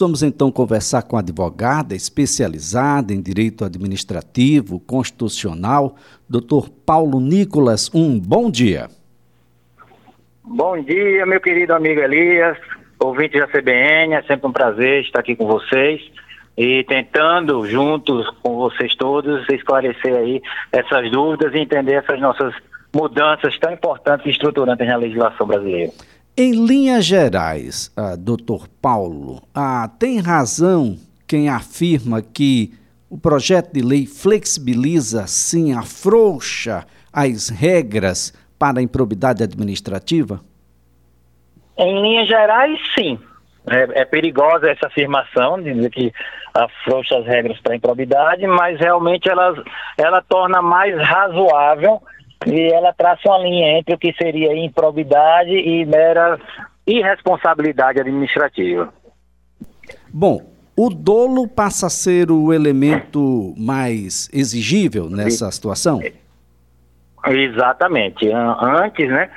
Vamos então conversar com a advogada especializada em direito administrativo constitucional, Dr. Paulo Nicolas. Um bom dia. Bom dia, meu querido amigo Elias, ouvinte da CBN. É sempre um prazer estar aqui com vocês e tentando, juntos com vocês todos, esclarecer aí essas dúvidas e entender essas nossas mudanças tão importantes e estruturantes na legislação brasileira. Em linhas gerais, uh, doutor Paulo, uh, tem razão quem afirma que o projeto de lei flexibiliza, sim, afrouxa as regras para a improbidade administrativa? Em linhas gerais, sim. É, é, perigosa essa afirmação, de dizer que afrouxa as regras para a improbidade, mas realmente ela, ela torna mais razoável e ela traça uma linha entre o que seria improbidade e mera irresponsabilidade administrativa. Bom, o dolo passa a ser o elemento mais exigível nessa situação? Exatamente. Antes, né?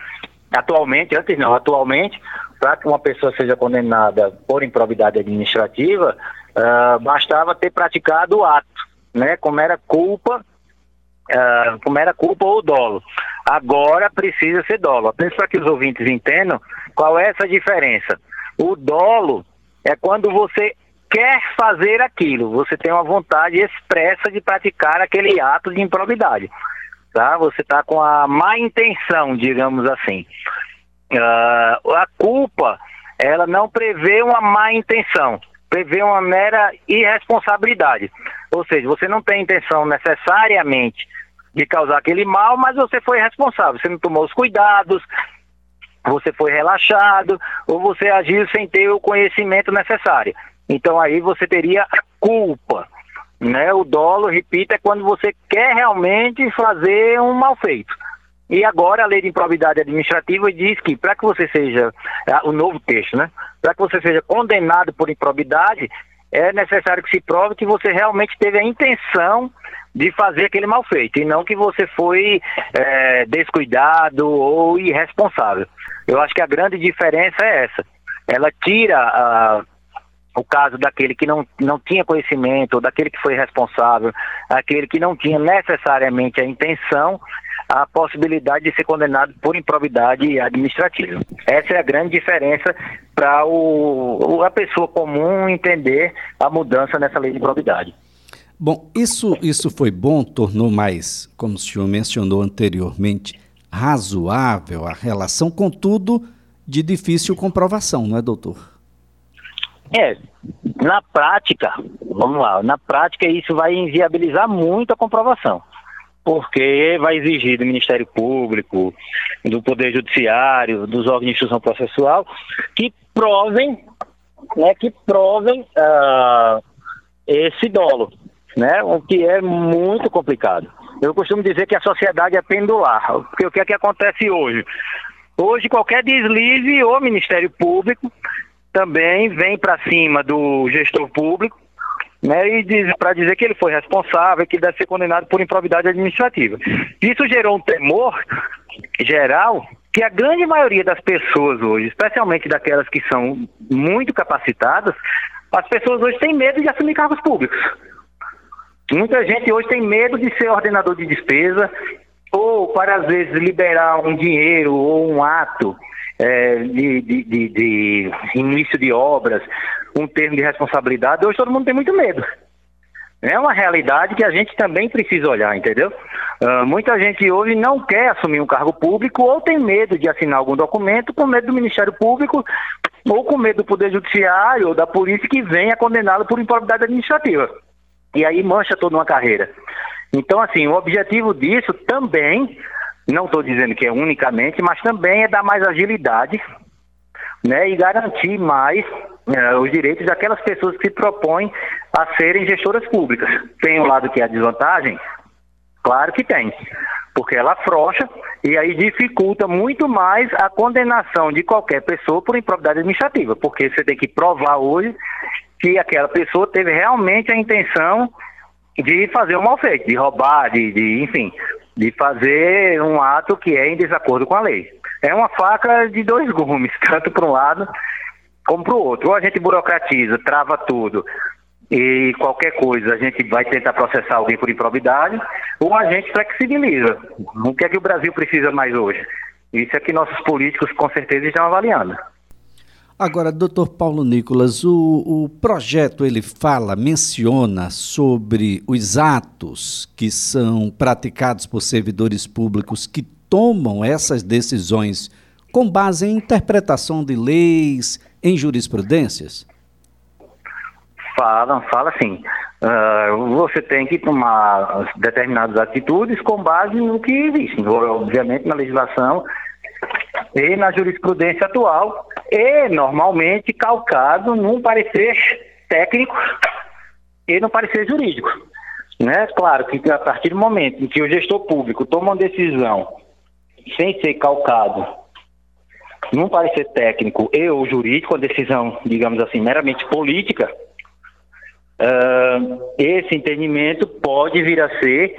Atualmente, antes não, atualmente, para que uma pessoa seja condenada por improbidade administrativa, uh, bastava ter praticado o ato, né? Como era culpa uh, como era culpa ou dolo. Agora precisa ser dolo. Apenas para que os ouvintes entendam qual é essa diferença. O dolo é quando você quer fazer aquilo, você tem uma vontade expressa de praticar aquele ato de improbidade. Tá? Você está com a má intenção, digamos assim. Uh, a culpa, ela não prevê uma má intenção, prevê uma mera irresponsabilidade. Ou seja, você não tem intenção necessariamente de causar aquele mal, mas você foi responsável, você não tomou os cuidados, você foi relaxado, ou você agiu sem ter o conhecimento necessário. Então aí você teria a culpa. Né? O dolo, repito, é quando você quer realmente fazer um mal feito. E agora a lei de improbidade administrativa diz que para que você seja, é, o novo texto, né? Para que você seja condenado por improbidade, é necessário que se prove que você realmente teve a intenção de fazer aquele mal feito e não que você foi é, descuidado ou irresponsável. Eu acho que a grande diferença é essa. Ela tira a, o caso daquele que não, não tinha conhecimento, daquele que foi responsável, aquele que não tinha necessariamente a intenção, a possibilidade de ser condenado por improbidade administrativa. Essa é a grande diferença para a pessoa comum entender a mudança nessa lei de improbidade. Bom, isso, isso foi bom, tornou mais, como o senhor mencionou anteriormente, razoável a relação, contudo, de difícil comprovação, não é, doutor? É, na prática, vamos lá, na prática isso vai inviabilizar muito a comprovação, porque vai exigir do Ministério Público, do Poder Judiciário, dos órgãos de instrução processual, que provem, né, que provem uh, esse dolo né? O que é muito complicado. Eu costumo dizer que a sociedade é pendular, porque o que é que acontece hoje? Hoje qualquer deslize, o Ministério Público também vem para cima do gestor público, né, e para dizer que ele foi responsável, que deve ser condenado por improbidade administrativa. Isso gerou um temor geral que a grande maioria das pessoas hoje, especialmente daquelas que são muito capacitadas, as pessoas hoje têm medo de assumir cargos públicos. Muita gente hoje tem medo de ser ordenador de despesa ou para às vezes liberar um dinheiro ou um ato é, de, de, de, de, início de obras, um termo de responsabilidade. Hoje todo mundo tem muito medo. É uma realidade que a gente também precisa olhar, entendeu? Uh, muita gente hoje não quer assumir um cargo público ou tem medo de assinar algum documento com medo do Ministério Público ou com medo do Poder Judiciário ou da polícia que venha condená-lo por improbidade administrativa. E aí mancha toda uma carreira. Então, assim, o objetivo disso também, não estou dizendo que é unicamente, mas também é dar mais agilidade né, e garantir mais né, os direitos daquelas pessoas que se propõem a serem gestoras públicas. Tem um lado que é a desvantagem? Claro que tem, porque ela afrouxa e aí dificulta muito mais a condenação de qualquer pessoa por improbidade administrativa, porque você tem que provar hoje que aquela pessoa teve realmente a intenção de fazer um mal feito, de roubar, de, de, enfim, de fazer um ato que é em desacordo com a lei. É uma faca de dois gumes, tanto para um lado como para o outro. Ou a gente burocratiza, trava tudo e qualquer coisa a gente vai tentar processar alguém por improbidade, ou a gente flexibiliza. O que é que o Brasil precisa mais hoje? Isso é que nossos políticos com certeza estão avaliando. Agora, doutor Paulo Nicolas, o, o, projeto ele fala, menciona sobre os atos que são praticados por servidores públicos que tomam essas decisões com base em interpretação de leis, em jurisprudências? Fala, fala sim. Uh, você tem que tomar determinadas atitudes com base no que existe, obviamente na legislação e na jurisprudência atual, e normalmente calcado num parecer técnico e no parecer jurídico. Né? Claro que a partir do momento em que o gestor público toma uma decisão sem ser calcado num parecer técnico e ou jurídico, a decisão, digamos assim, meramente política, uh, esse entendimento pode vir a ser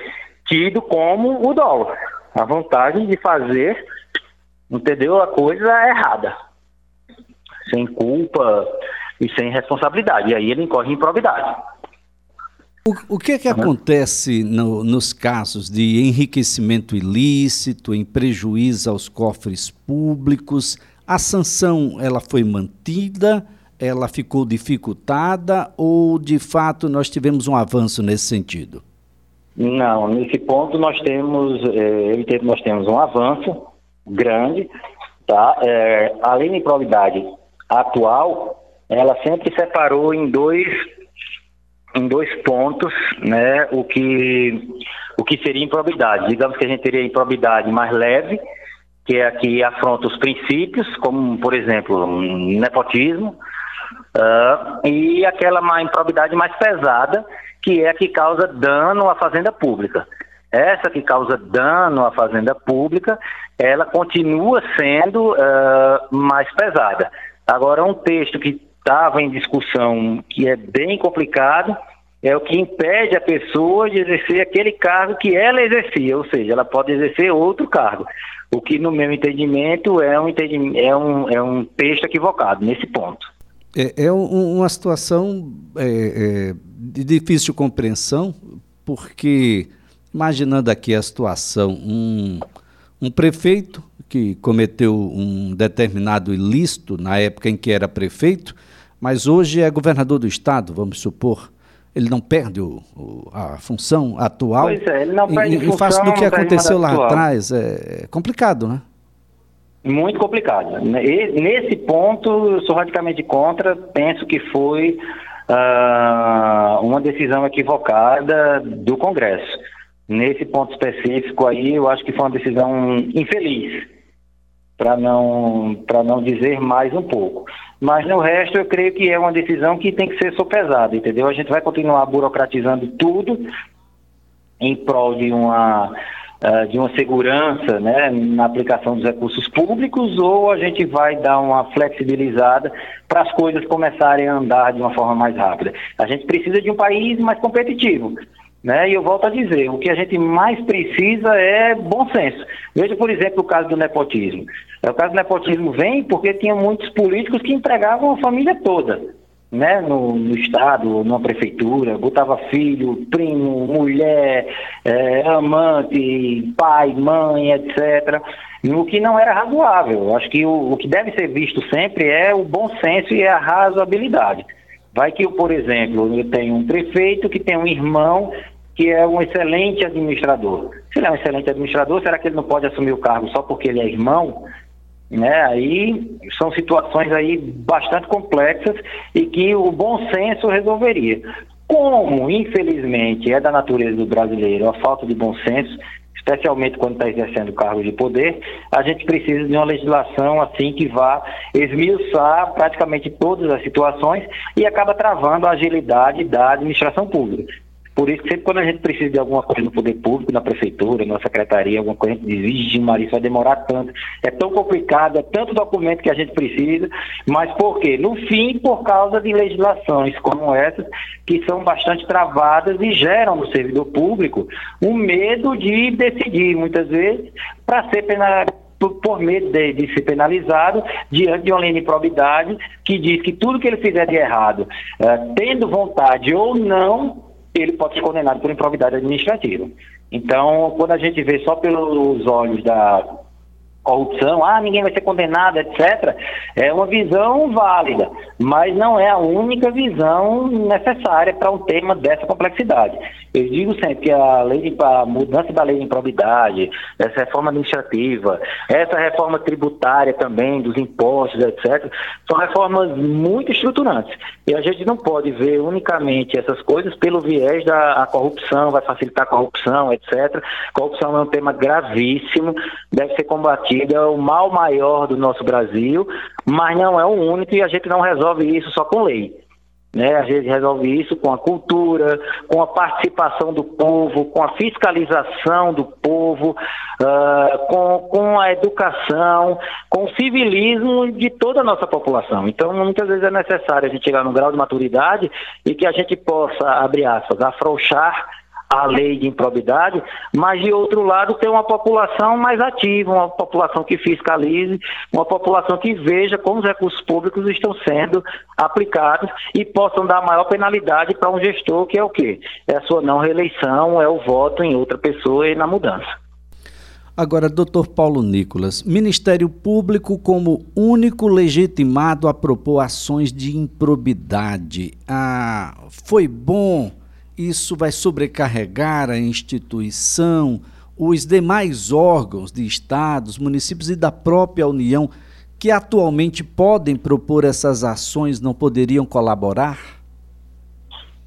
tido como o dolo. A vantagem de fazer, entendeu, a coisa errada. Sem culpa e sem responsabilidade. E aí ele incorre em improbidade. O, o que é que acontece no, nos casos de enriquecimento ilícito, em prejuízo aos cofres públicos? A sanção ela foi mantida? ela ficou dificultada ou de fato nós tivemos um avanço nesse sentido? Não, nesse ponto nós temos, é, nós temos um avanço grande, tá? É, a lei de improbidade atual, ela sempre separou em dois em dois pontos, né, o que o que seria improbidade. Digamos que a gente teria improbidade mais leve, que é a que afronta os princípios, como por exemplo, nepotismo, Uh, e aquela improbidade mais pesada, que é a que causa dano à fazenda pública. Essa que causa dano à fazenda pública, ela continua sendo uh, mais pesada. Agora, um texto que estava em discussão, que é bem complicado, é o que impede a pessoa de exercer aquele cargo que ela exercia, ou seja, ela pode exercer outro cargo. O que, no meu entendimento, é um, entendimento, é um, é um texto equivocado nesse ponto. É, é um, uma situação é, é, de difícil compreensão, porque, imaginando aqui a situação, um, um prefeito que cometeu um determinado ilícito na época em que era prefeito, mas hoje é governador do estado, vamos supor, ele não perde o, o, a função atual. Pois é, ele não perde em, função, em face do que aconteceu lá atual. atrás. É, é complicado, né? Muito complicado. nesse ponto, eu sou radicalmente contra. Penso que foi uh, uma decisão equivocada do Congresso. Nesse ponto específico aí, eu acho que foi uma decisão infeliz, para não, não dizer mais um pouco. Mas no resto, eu creio que é uma decisão que tem que ser sopesada, entendeu? A gente vai continuar burocratizando tudo em prol de uma uh, de uma segurança né, na aplicação dos recursos públicos ou a gente vai dar uma flexibilizada para as coisas começarem a andar de uma forma mais rápida. A gente precisa de um país mais competitivo. Né? E eu volto a dizer, o que a gente mais precisa é bom senso. Veja, por exemplo, o caso do nepotismo. O caso do nepotismo vem porque tinha muitos políticos que empregavam a família toda né, no, no, estado, numa prefeitura, botava filho, primo, mulher, é, amante, pai, mãe, etc. O que não era razoável. Acho que o, o que deve ser visto sempre é o bom senso e a razoabilidade. Vai que por exemplo, eu tenho um prefeito que tem um irmão que é um excelente administrador. Se ele é um excelente administrador, será que ele não pode assumir o cargo só porque ele é irmão? Né? Aí são situações aí bastante complexas e que o bom senso resolveria. Como, infelizmente, é da natureza do brasileiro a falta de bom senso, especialmente quando está exercendo cargo de poder, a gente precisa de uma legislação assim que vá esmiuçar praticamente todas as situações e acaba travando a agilidade da administração pública. Por isso, sempre quando a gente precisa de alguma coisa no poder público, na prefeitura, na secretaria, alguma coisa, a gente diz, de Maria, isso vai demorar tanto. É tão complicado, é tanto documento que a gente precisa, mas por quê? No fim, por causa de legislações como essas, que são bastante travadas e geram no servidor público um medo de decidir, muitas vezes, para ser por, por medo de, de, ser penalizado diante de uma lei de improbidade que diz que tudo que ele fizer de errado, uh, tendo vontade ou não, ele pode ser condenado por improbidade administrativa. Então, quando a gente vê só pelos olhos da corrupção, ah, ninguém vai ser condenado, etc., é uma visão válida, mas não é a única visão necessária para um tema dessa complexidade. Eu digo sempre que a, lei de, a mudança da lei de improbidade, essa reforma administrativa, essa reforma tributária também, dos impostos, etc., são reformas muito estruturantes. E a gente não pode ver unicamente essas coisas pelo viés da corrupção, vai facilitar a corrupção, etc. Corrupção é um tema gravíssimo, deve ser combatido, é o mal maior do nosso Brasil, mas não é o único e a gente não resolve isso só com lei. Né? A gente resolve isso com a cultura, com a participação do povo, com a fiscalização do povo, uh, com, com a educação, com o civilismo de toda a nossa população. Então, muitas vezes é necessário a gente chegar num grau de maturidade e que a gente possa, abre aspas, afrouxar a lei de improbidade, mas de outro lado ter uma população mais ativa, uma população que fiscalize, uma população que veja como os recursos públicos estão sendo aplicados e possam dar maior penalidade para um gestor que é o quê? É a sua não reeleição, é o voto em outra pessoa e na mudança. Agora, doutor Paulo Nicolas, Ministério Público como único legitimado a propor ações de improbidade. Ah, foi bom isso vai sobrecarregar a instituição, os demais órgãos de estados, municípios e da própria União que atualmente podem propor essas ações não poderiam colaborar?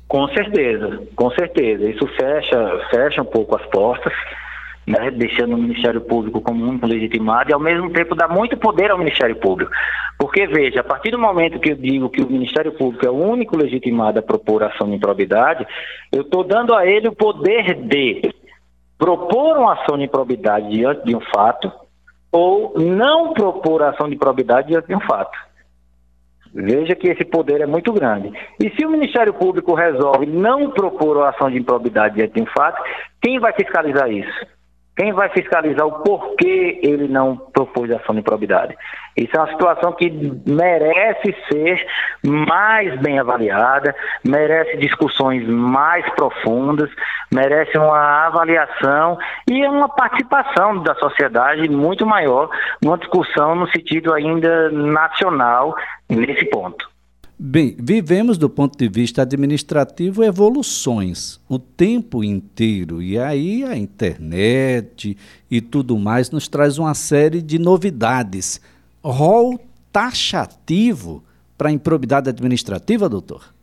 Com certeza, com certeza. Isso fecha, fecha um pouco as portas né, deixando o Ministério Público como único legitimado e ao mesmo tempo dá muito poder ao Ministério Público. Porque, veja, a partir do momento que eu digo que o Ministério Público é o único legitimado a propor ação de improbidade, eu estou dando a ele o poder de propor uma ação de improbidade diante de um fato ou não propor ação de improbidade diante de um fato. Veja que esse poder é muito grande. E se o Ministério Público resolve não propor uma ação de improbidade diante de um fato, quem vai fiscalizar isso? Quem vai fiscalizar o porquê ele não propôs ação de improbidade? Isso é uma situação que merece ser mais bem avaliada, merece discussões mais profundas, merece uma avaliação e uma participação da sociedade muito maior, uma discussão no sentido ainda nacional nesse ponto. Bem, vivemos do ponto de vista administrativo evoluções o tempo inteiro e aí a internet e tudo mais nos traz uma série de novidades. Rol taxativo para improbidade administrativa, doutor?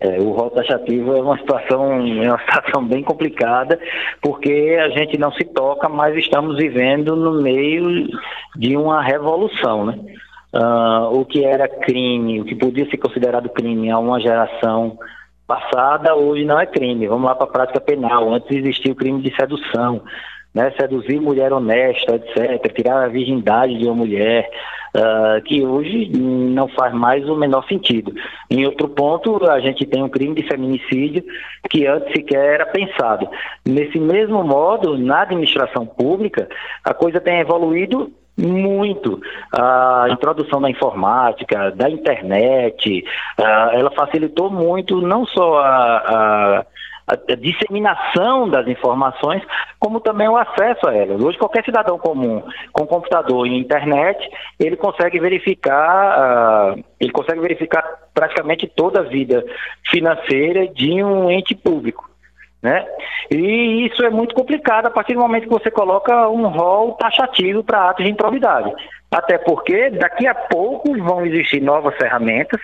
É, o rol taxativo é uma situação, é uma situação bem complicada, porque a gente não se toca, mas estamos vivendo no meio de uma revolução, né? Uh, o que era crime, o que podia ser considerado crime há uma geração passada, hoje não é crime. Vamos lá para a prática penal. Antes existia o crime de sedução, né? seduzir mulher honesta, etc., tirar a virgindade de uma mulher, uh, que hoje não faz mais o menor sentido. Em outro ponto, a gente tem um crime de feminicídio que antes sequer era pensado. Nesse mesmo modo, na administração pública, a coisa tem evoluído muito. A introdução da informática, da internet, ela facilitou muito não só a, a, a, disseminação das informações, como também o acesso a elas. Hoje, qualquer cidadão comum com computador e internet, ele consegue verificar, ele consegue verificar praticamente toda a vida financeira de um ente público. Né? E isso é muito complicado a partir do momento que você coloca um rol taxativo para atos de improbidade. Até porque daqui a pouco vão existir novas ferramentas,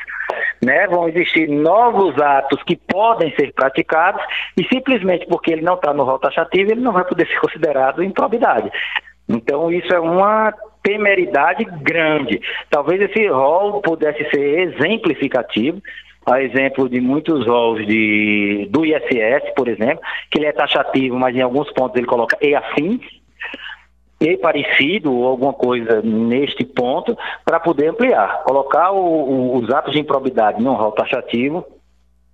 né? vão existir novos atos que podem ser praticados e simplesmente porque ele não está no rol taxativo, ele não vai poder ser considerado improbidade. Então isso é uma temeridade grande. Talvez esse rol pudesse ser exemplificativo, a exemplo de muitos rolos de, do ISS, por exemplo, que ele é taxativo, mas em alguns pontos ele coloca e assim, e parecido ou alguma coisa neste ponto, para poder ampliar. Colocar o, o, os atos de improbidade num rol taxativo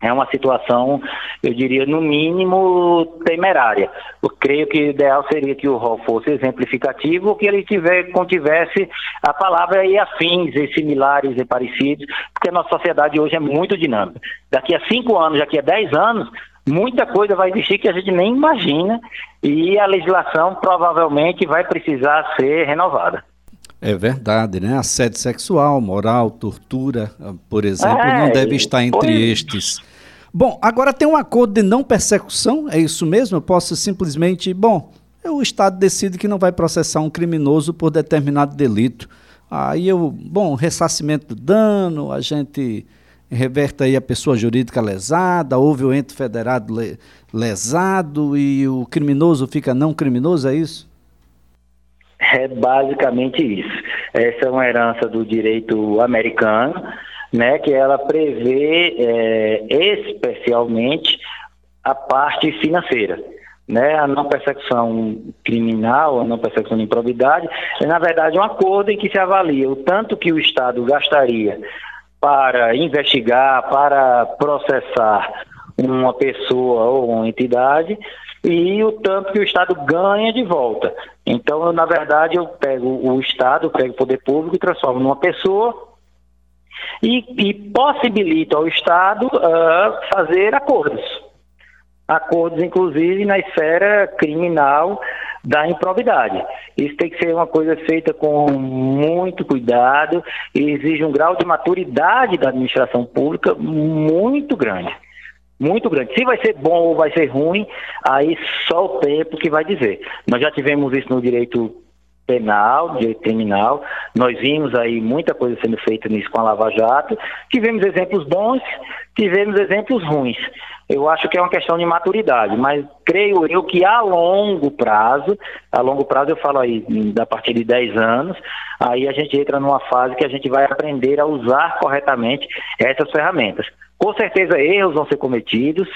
é uma situação, eu diria, no mínimo temerária. Eu creio que o ideal seria que o rol fosse exemplificativo que ele tiver, contivesse a palavra e afins, e similares e parecidos, porque a nossa sociedade hoje é muito dinâmica. Daqui a cinco anos, daqui a dez anos, muita coisa vai existir que a gente nem imagina e a legislação provavelmente vai precisar ser renovada. É verdade, né? Assédio sexual, moral, tortura, por exemplo, é, não deve estar entre foi... estes. Bom, agora tem um acordo de não persecução, é isso mesmo? Eu posso simplesmente, bom, o Estado decide que não vai processar um criminoso por determinado delito. Aí eu, bom, ressarcimento do dano, a gente reverte aí a pessoa jurídica lesada, houve o ente federado lesado e o criminoso fica não criminoso, é isso? É basicamente isso. Essa é uma herança do direito americano, né, que ela prevê é, especialmente a parte financeira. Né, a não persecução criminal, a não persecução de improbidade, é na verdade um acordo em que se avalia o tanto que o Estado gastaria para investigar, para processar uma pessoa ou uma entidade e o tanto que o Estado ganha de volta. Então, na verdade, eu pego o Estado, pego o poder público e transformo numa pessoa e, e possibilito ao Estado uh, fazer acordos. Acordos, inclusive, na esfera criminal da improbidade. Isso tem que ser uma coisa feita com muito cuidado e exige um grau de maturidade da administração pública muito grande muito grande. Se vai ser bom ou vai ser ruim, aí só o tempo que vai dizer. Nós já tivemos isso no direito penal, direito criminal, nós vimos aí muita coisa sendo feita nisso com a Lava Jato, tivemos exemplos bons, tivemos exemplos ruins. Eu acho que é uma questão de maturidade, mas creio eu que a longo prazo, a longo prazo eu falo aí da partir de 10 anos, aí a gente entra numa fase que a gente vai aprender a usar corretamente essas ferramentas. Com certeza erros vão ser cometidos,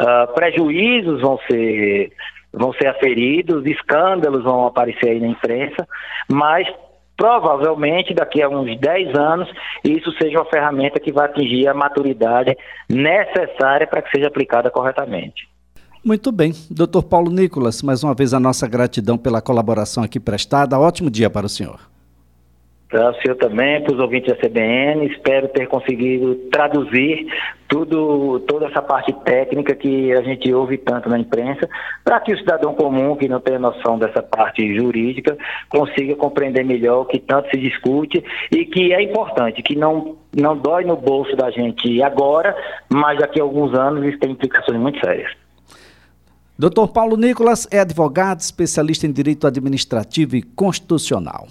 uh, prejuízos vão ser, vão ser aferidos, escândalos vão aparecer aí na imprensa, mas provavelmente daqui a uns 10 anos isso seja uma ferramenta que vai atingir a maturidade necessária para que seja aplicada corretamente. Muito bem. Doutor Paulo Nicolas, mais uma vez a nossa gratidão pela colaboração aqui prestada. Ótimo dia para o senhor. Para o senhor também, para os ouvintes da CBN, espero ter conseguido traduzir tudo, toda essa parte técnica que a gente ouve tanto na imprensa, para que o cidadão comum, que não tem noção dessa parte jurídica, consiga compreender melhor o que tanto se discute e que é importante, que não, não dói no bolso da gente agora, mas daqui a alguns anos isso tem implicações muito sérias. Doutor Paulo Nicolas é advogado, especialista em direito administrativo e constitucional.